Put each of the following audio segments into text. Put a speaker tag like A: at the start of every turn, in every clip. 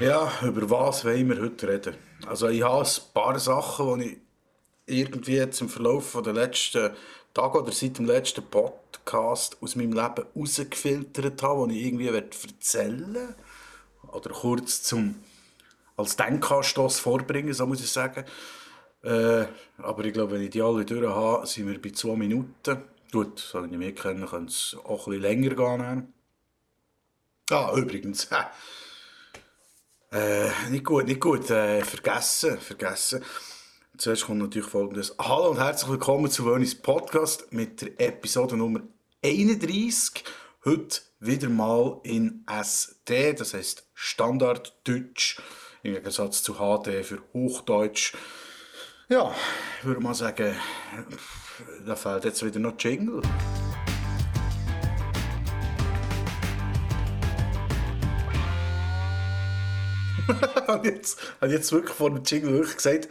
A: Ja, über was wollen wir heute reden? Also ich habe ein paar Sachen, die ich irgendwie jetzt im Verlauf der letzten Tage oder seit dem letzten Podcast aus meinem Leben rausgefiltert habe, die ich irgendwie erzählen will. Oder kurz zum, als Denkanstoss vorbringen, so muss ich sagen. Äh, aber ich glaube, wenn ich die alle durch habe, sind wir bei zwei Minuten. Gut, so wie ich mich kenne, könnte es auch ein bisschen länger gehen. Ah, übrigens, äh, nicht gut, nicht gut, äh, vergessen, vergessen. Zuerst kommt natürlich folgendes. Hallo und herzlich willkommen zu Wönis Podcast mit der Episode Nummer 31. Heute wieder mal in SD, das heißt Standarddeutsch, im Gegensatz zu HD für Hochdeutsch. Ja, ich würde mal sagen, da fehlt jetzt wieder noch Jingle. habe jetzt, habe jetzt wirklich vor dem Jingle wirklich gesagt,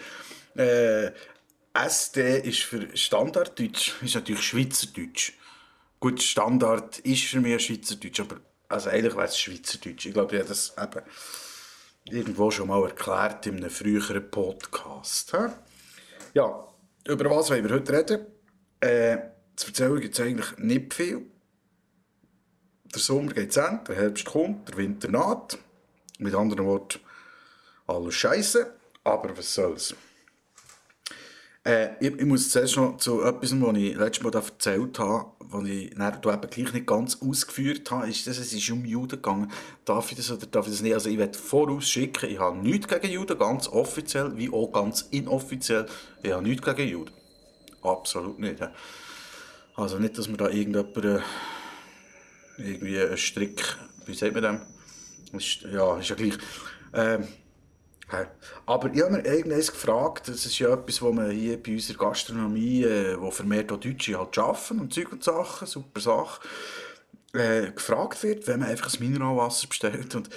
A: äh, SD ist für Standarddeutsch, ist natürlich Schweizerdeutsch. Gut, Standard ist für mich Schweizerdeutsch, aber also eigentlich wäre es Schweizerdeutsch. Ich glaube, ich habe das eben irgendwo schon mal erklärt in einem früheren Podcast. He? Ja, über was wollen wir heute reden? Äh, zu erzählen gibt es eigentlich nicht viel. Der Sommer geht zu Ende, der Herbst kommt, der Winter naht. Mit anderen Worten, alles scheiße, aber was soll's. Äh, ich, ich, muss zuerst noch zu etwas, was ich letztes Mal erzählt habe, was ich dann eben gleich nicht ganz ausgeführt habe, ist, dass es ist um Juden gegangen. Darf ich das oder darf ich das nicht? Also ich werde vorausschicken, ich habe nichts gegen Juden, ganz offiziell wie auch ganz inoffiziell. Ich habe nichts gegen Juden. Absolut nicht. Also nicht, dass man da irgendjemand äh, irgendwie einen Strick, wie sagt man dem? Ja, ist ja gleich. Ähm, aber ich habe mir irgendwann gefragt, das ist ja etwas, wo man hier bei unserer Gastronomie, äh, wo vermehrt auch Deutsche halt arbeiten und Zeug und Sachen, super Sache, äh, gefragt wird, wenn man einfach ein Mineralwasser bestellt. Und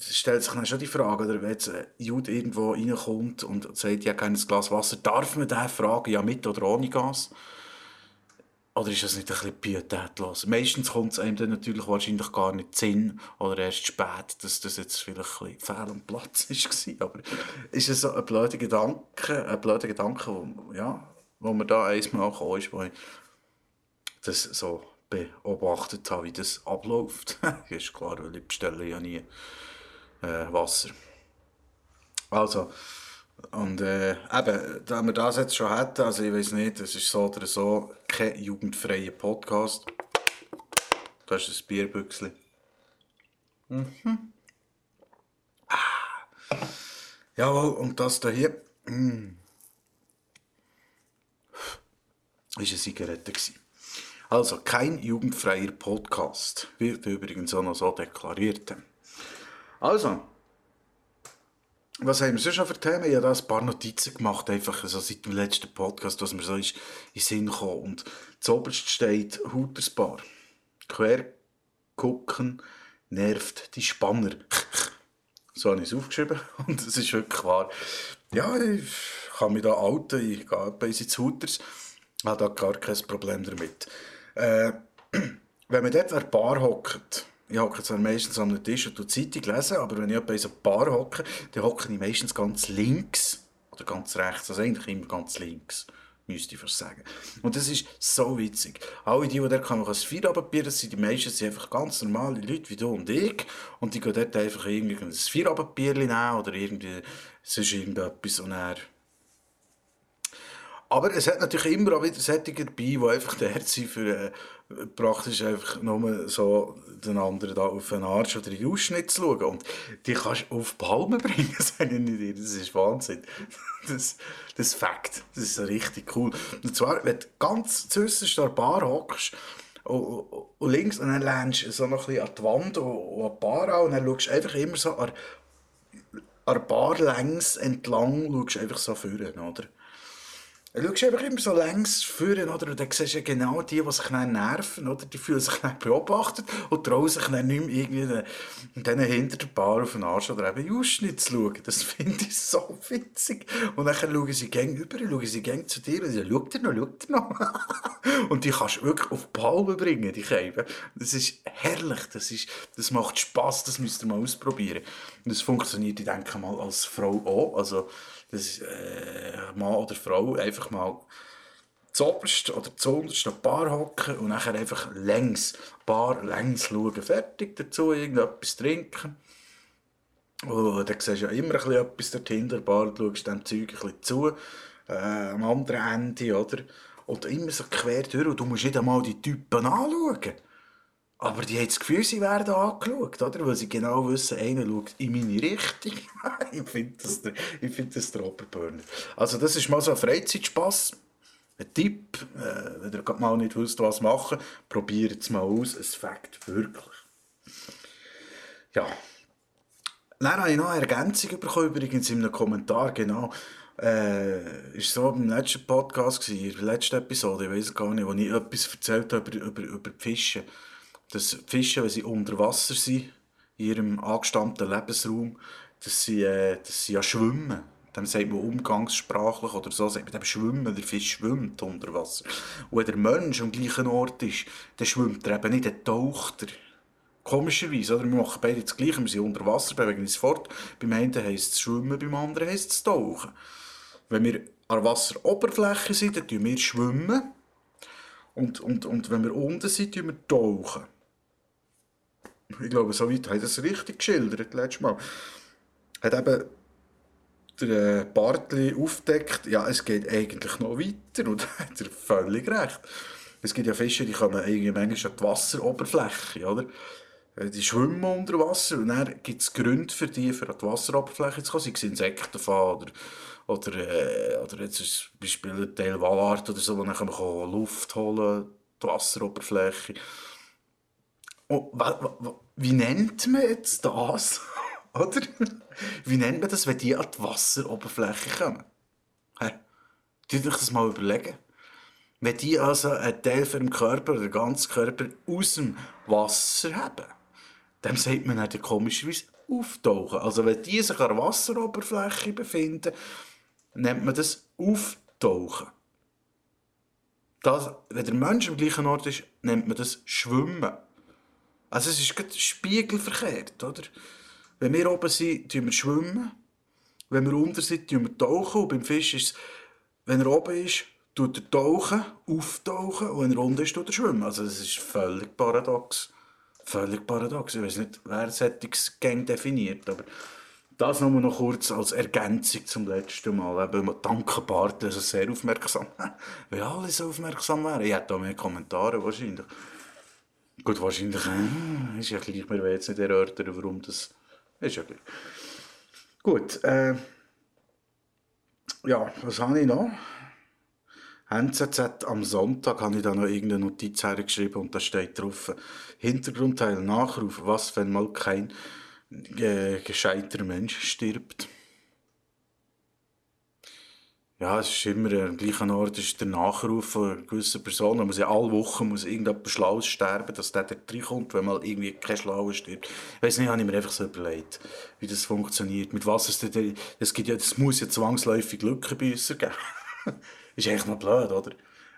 A: stellt sich dann schon die Frage, oder wenn jetzt ein Jude irgendwo reinkommt und sagt, ja, kein Glas Wasser, darf man den fragen, ja, mit oder ohne Gas? Oder ist das nicht ein bisschen pietätlos? Meistens kommt es einem dann natürlich wahrscheinlich gar nicht Sinn oder erst spät, dass das jetzt vielleicht ein bisschen fehl am Platz war. Aber ist es so ein blöder Gedanke, ein blöder Gedanke, wo, ja, wo mir da einmal gekommen ist, wo ich das so beobachtet habe, wie das abläuft. ist klar, weil ich bestelle ja nie äh, Wasser. Also, und äh, eben, da wir das jetzt schon hätten, also ich weiß nicht, das ist so oder so kein jugendfreier Podcast. Das ist ein Bierbüchsli. Mhm. Ah. Jawohl, und das da hier. Mm. Ist eine Zigarette gewesen. Also, kein jugendfreier Podcast. Wird übrigens auch noch so deklariert. Also, was haben wir sonst noch für Themen? Ich habe da ein paar Notizen gemacht, einfach also seit dem letzten Podcast, was mir so ist in den Sinn gekommen. Und zuoberst steht Hutersbar. Quer gucken nervt die Spanner. so habe ich es aufgeschrieben und es ist wirklich wahr. Ja, ich kann mich da outen, ich gehe bei ins Huters, habe da gar kein Problem damit. Äh, wenn man dort an der Bar hockt, ich hocke zwar meistens am Tisch und Zeitung lesen, aber wenn ich bei so Bar hocke, dann hocke ich meistens ganz links oder ganz rechts, also eigentlich immer ganz links, müsste ich fast sagen. Und das ist so witzig. Alle die, die dort kommen, ein Feierabendbier, das sind die meisten sind einfach ganz normale Leute wie du und ich und die gehen dort einfach irgendwie ein Feierabendbier nehmen oder irgendwie sonst irgendetwas und dann aber es hat natürlich immer auch wieder Sättige dabei, die einfach der sind für äh, praktisch einfach nur so den anderen da auf den Arsch oder in den Ausschnitt zu schauen. Und die kannst du auf die Palme bringen, sage ich dir. Das ist Wahnsinn. Das, das ist Fakt. Das ist richtig cool. Und zwar, wenn du ganz zuerst der Bar hockst, und, und, links und dann lernst du so noch ein bisschen an die Wand und, an die Bar an und dann schaust du einfach immer so an, an der Bar längs entlang schaust einfach so führen, oder? Du schaust einfach immer so längs führen, oder? Und dann siehst du genau die, die sich dann nerven, oder? Die fühlen sich dann beobachtet und trauen sich dann nicht mehr irgendwie dann hinter der Bar auf den Arsch oder eben Jusschnitt zu schauen. Das finde ich so witzig. Und dann schauen sie gäng über, schauen sie gäng zu dir und sagen, schau dir noch, schau dir noch. und die kannst du wirklich auf die Palme bringen, die Käfe. Das ist herrlich, das, ist, das macht Spass, das müsst ihr mal ausprobieren. Und das funktioniert, ich denke mal, als Frau auch. Also, dass äh, Mann oder Frau einfach mal zuoberst oder zuunterst ein Bar hocken und nachher einfach längs, Bar längs schauen. Fertig dazu, irgendetwas trinken. Und dann siehst du ja immer etwas dort hinter der Bar, schaust dem Zeug ein bisschen zu, äh, am anderen Ende, oder? Und immer so quer durch und du musst nicht einmal die Typen anschauen. Aber die haben das Gefühl, sie werden angeschaut, oder? Weil sie genau wissen, einer schaut in meine Richtung. ich finde das, find das der Oberburner. Also das ist mal so ein Freizeitspass. Ein Tipp, äh, wenn ihr mal nicht wisst, was machen, probiert es mal aus. Es fängt wirklich. Ja. Dann habe ich noch eine Ergänzung bekommen, übrigens in einem Kommentar, genau. Äh, ist so im letzten Podcast, in der letzten Episode, ich weiß gar nicht, wo ich etwas erzählt habe über, über, über die Fische dass Fische, wenn sie unter Wasser sind, in ihrem angestammten Lebensraum, dass sie, äh, dass sie ja schwimmen. Dem sagt man umgangssprachlich oder so, sagt man dem schwimmen, der Fisch schwimmt unter Wasser. Und wenn der Mensch am gleichen Ort ist, dann schwimmt er eben nicht, dann taucht er. Komischerweise, oder? Wir machen beide das Gleiche, wir sind unter Wasser, bewegen uns fort. Beim einen heisst es schwimmen, beim anderen heisst es tauchen. Wenn wir an der Wasseroberfläche sind, dann tun wir schwimmen. Und, und, und wenn wir unten sind, tun wir tauchen. Ich glaube, so weit hat er es richtig geschildert, letztes Mal. Hat eben der Bartli aufdeckt, ja, es geht eigentlich noch weiter und da hat er völlig recht. Es gibt ja Fische, die kommen irgendwie manchmal an die Wasseroberfläche, oder? Äh, die schwimmen unter Wasser und dann gibt es Gründe für die, für an die Wasseroberfläche zu kommen, sei es Insekten oder, oder, äh, oder jetzt zum Beispiel ein Teil Walart oder so, wo dann Luft holen die Wasseroberfläche. Oh, wie nennt man jetzt das? Oder? Wie nennt man das, wenn die an die Wasseroberfläche kommen? Hä? Tut euch das mal überlegen. Wenn die also einen Teil von dem Körper oder den ganzen Körper aus dem Wasser haben, dann sagt man dann komischerweise auftauchen. Also wenn die sich an der Wasseroberfläche befinden, nennt man das auftauchen. Das, wenn der Mensch am gleichen Ort ist, nennt man das Schwimmen. Also es ist spiegelverkehrt, oder? Wenn wir oben sind, tun wir schwimmen. Wenn wir unten sind, tun wir tauchen. Und beim Fisch ist es, wenn er oben ist, tut er tauchen, auftauchen. Und wenn er unten ist, tut er schwimmen. Also das ist völlig paradox. Völlig paradox. Ich weiß nicht, wer Sättigungsgang definiert, aber das nur noch kurz als Ergänzung zum letzten Mal. Eben, danke Bart, also sehr aufmerksam. Wenn alle so aufmerksam wären, ich hätte da mehr Kommentare wahrscheinlich. Gut, wahrscheinlich äh, ist ja gleich, wir jetzt nicht erörtern, warum das ist ja gleich. Gut, äh, ja, was habe ich noch? NZZ am Sonntag habe ich da noch irgendeine Notiz hergeschrieben und da steht drauf, Hintergrundteil Nachruf, was, wenn mal kein äh, gescheiter Mensch stirbt ja, es ist immer am gleichen Ort ist der Nachruf von gewissen Personen. Man muss ja alle Wochen muss irgendjemand Schlaues sterben, dass der da reinkommt, wenn mal irgendwie kein Schlauer stirbt. Ich weiss nicht, habe ich mir einfach so überlegt, wie das funktioniert. Mit was es denn, gibt ja, das muss ja zwangsläufig Lückenbüsser geben. ist eigentlich noch blöd, oder?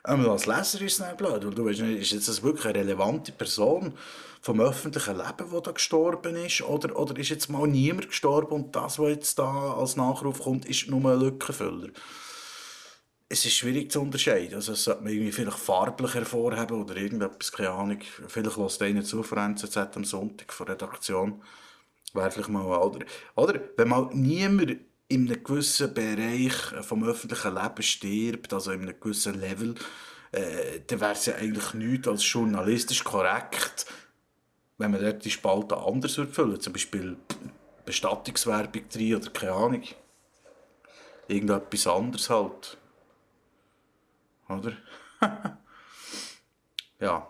A: Aber als Leser ist es nicht blöd, weil du weißt nicht, ist jetzt das wirklich eine relevante Person vom öffentlichen Leben, die da gestorben ist, oder, oder ist jetzt mal niemand gestorben und das, was jetzt da als Nachruf kommt, ist nur ein Lückenfüller? Es ist schwierig zu unterscheiden. Also es sollte man irgendwie vielleicht farblich hervorheben oder irgendetwas, keine Ahnung. Vielleicht lässt einer zu von NZZ am Sonntag von Redaktion. Wäre vielleicht mal, oder, oder wenn mal niemand in einem gewissen Bereich vom öffentlichen Leben stirbt, also in einem gewissen Level, äh, dann wäre es ja eigentlich nichts als journalistisch korrekt, wenn man dort die Spalte anders würde füllen Zum Beispiel Bestattungswerbung drin oder keine Ahnung. Irgendetwas anderes halt. Oder? ja.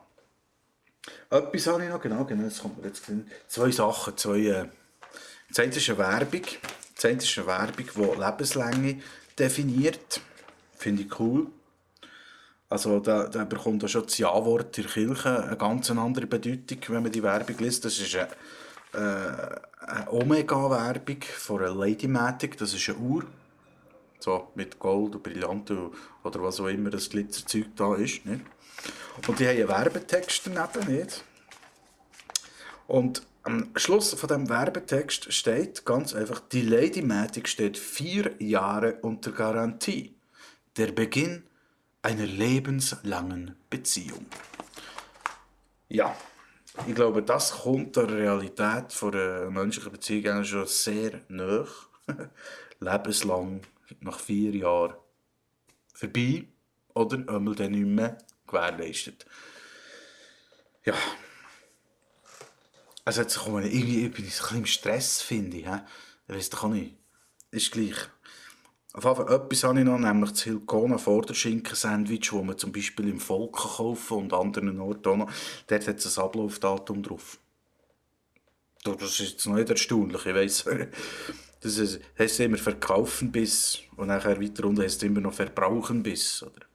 A: Etwas habe ich noch, genau, genau, das kommt mir jetzt Zwei Sachen, zwei, äh, das eine ist eine Werbung, das eine ist eine Werbung, die Lebenslänge definiert. Finde ich cool. Also da, da bekommt auch schon das Ja-Wort der Kirche eine ganz andere Bedeutung, wenn man die Werbung liest. Das ist eine, äh, eine Omega-Werbung von Lady Matic, das ist eine Uhr. So mit Gold und Brillanten oder was auch immer das Glitzerzeug da ist. Nicht? Und die haben einen Werbetext daneben, nicht? Und am Schluss von dem Werbetext steht ganz einfach, die Lady Matic steht vier Jahre unter Garantie. Der Beginn einer lebenslangen Beziehung. Ja, ich glaube, das kommt der Realität von einer menschlichen Beziehung schon sehr nah. Lebenslang, nach vier Jahren vorbei oder einmal dann nicht mehr gewährleistet. Ja. Also jetzt kommen irgendwie bin ein bisschen im Stress, finde ich. Ich weiß doch nicht. Ist gleich. Auf jeden Fall etwas habe ich noch, nämlich das Hilkona Vorderschinken-Sandwich, das man zum Beispiel im Volk kaufen und an anderen Orten auch noch. Dort hat es ein Ablaufdatum drauf. Das ist jetzt noch nicht erstaunlich, ich weiss. Das heisst immer verkaufen bis und nachher weiter unten heisst es immer noch verbrauchen bis. Oder?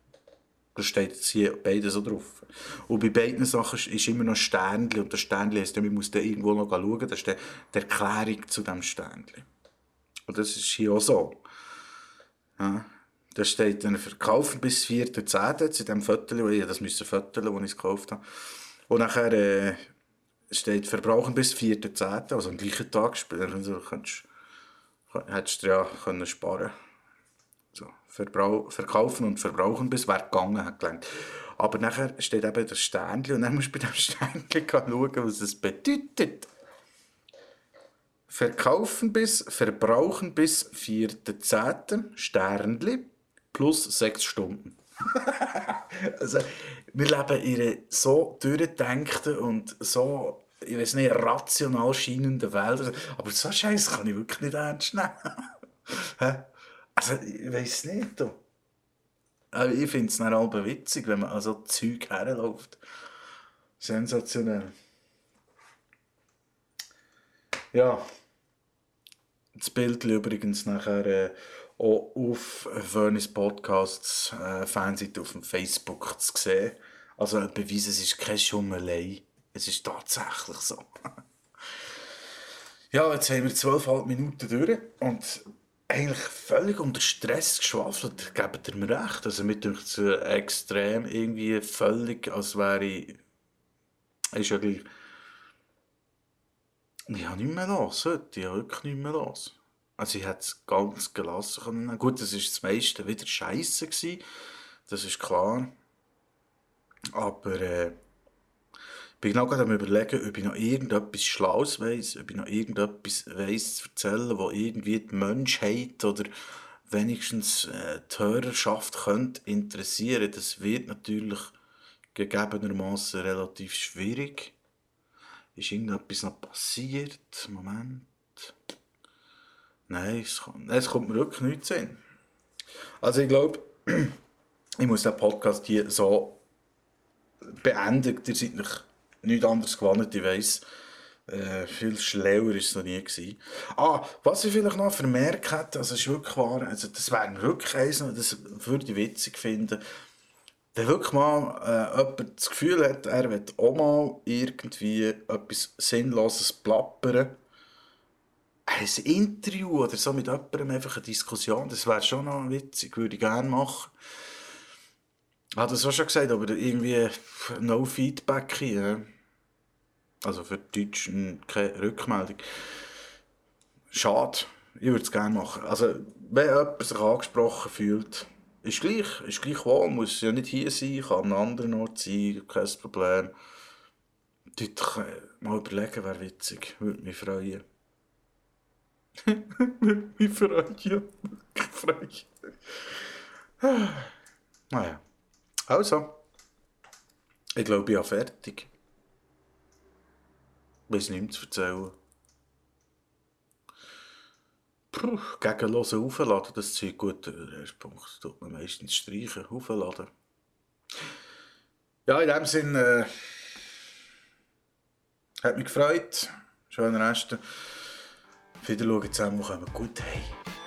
A: Das steht jetzt hier beides so drauf. Und bei beiden Sachen ist immer noch Sternchen und das Sternchen heisst, man muss da irgendwo noch schauen, das ist die Erklärung zu diesem Sternchen. Und das ist hier auch so. Ja. Da steht dann verkaufen bis 4.10. zu dem Viertel, ich das müssen Viertel, das ich es gekauft habe. Und nachher äh, steht verbrauchen bis 4.10., also am gleichen Tag. Also, hättest du ja können sparen so, Verbrau Verkaufen und Verbrauchen bis wäre gegangen, hat gelernt. Aber nachher steht eben das Sternchen und dann musst du bei dem Sternchen schauen, was es bedeutet. Verkaufen bis, verbrauchen bis 4.10. Sternli plus 6 Stunden. also, wir leben in einer so durchdenkten und so, ich weiß nicht, rational scheinenden Welt. Aber so Scheiß kann ich wirklich nicht ernst nehmen. also, ich weiß nicht. Du. Aber ich finde es dann halb witzig, wenn man an so Zeug herläuft. Sensationell. Ja. Das Bild übrigens nachher äh, auch auf Furnace Podcasts äh, Fanseite auf dem Facebook zu sehen. Also ein Beweis, es ist keine Schummelei. Es ist tatsächlich so. ja, jetzt haben wir zwölfeinhalb Minuten durch und eigentlich völlig unter Stress geschwafelt, gebt ihr mir recht. Also mir denkt es extrem irgendwie völlig, als wäre ich... Ist ja gleich ich habe nicht mehr los heute. Ich habe wirklich nicht mehr los. Also ich hätte es ganz gelassen können. Gut, das war das meiste wieder scheiße. Gewesen. Das ist klar. Aber äh, bin genau gerade am überlegen, ob ich noch irgendetwas Schlaues weiss, ob ich noch irgendetwas weiss zu erzählen, wo irgendwie die Menschheit oder wenigstens äh, die Hörerschaft könnte interessieren. Das wird natürlich gegebenermaßen relativ schwierig. Ist irgendetwas noch passiert? Moment. Nein, es, kommt, es kommt mir wirklich nichts hin. Also ich glaube, ich muss den Podcast hier so beenden. Ihr seid nicht nichts anderes gewonnen, ich weiss. Äh, viel schlauer war es noch nie. Gewesen. Ah, was ich vielleicht noch vermerkt hätte, also ist wirklich wahr, also das wäre wirklich eins, das würde ich witzig finden, wenn wirklich mal äh, jemand das Gefühl hat, er will auch mal irgendwie etwas Sinnloses plappern, ein Interview oder so mit jemandem, einfach eine Diskussion, das wäre schon noch witzig, würde ich gerne machen. Ich habe das auch schon gesagt, aber irgendwie no Feedback hier. Also für Deutsch keine Rückmeldung. Schade. Ich würde es gerne machen. Also, wenn jemand sich angesprochen fühlt, ist gleich, ist gleich wohl, muss ja nicht hier sein, kann an einem anderen Ort sein, kein Problem. Dort mal überlegen, wäre witzig, würde mich freuen. würde mich freuen, wirklich freuen. naja, also, ich glaube, ich bin fertig. Weiß nichts zu erzählen. Puh, gegen Hören aufladen, das Zeug gut. Der erste Punkt tut man meistens streichen, aufladen. Ja, in dem Sinn, äh, hat mich gefreut. Schönen Rest. Wieder schauen zusammen, wo wir gut haben.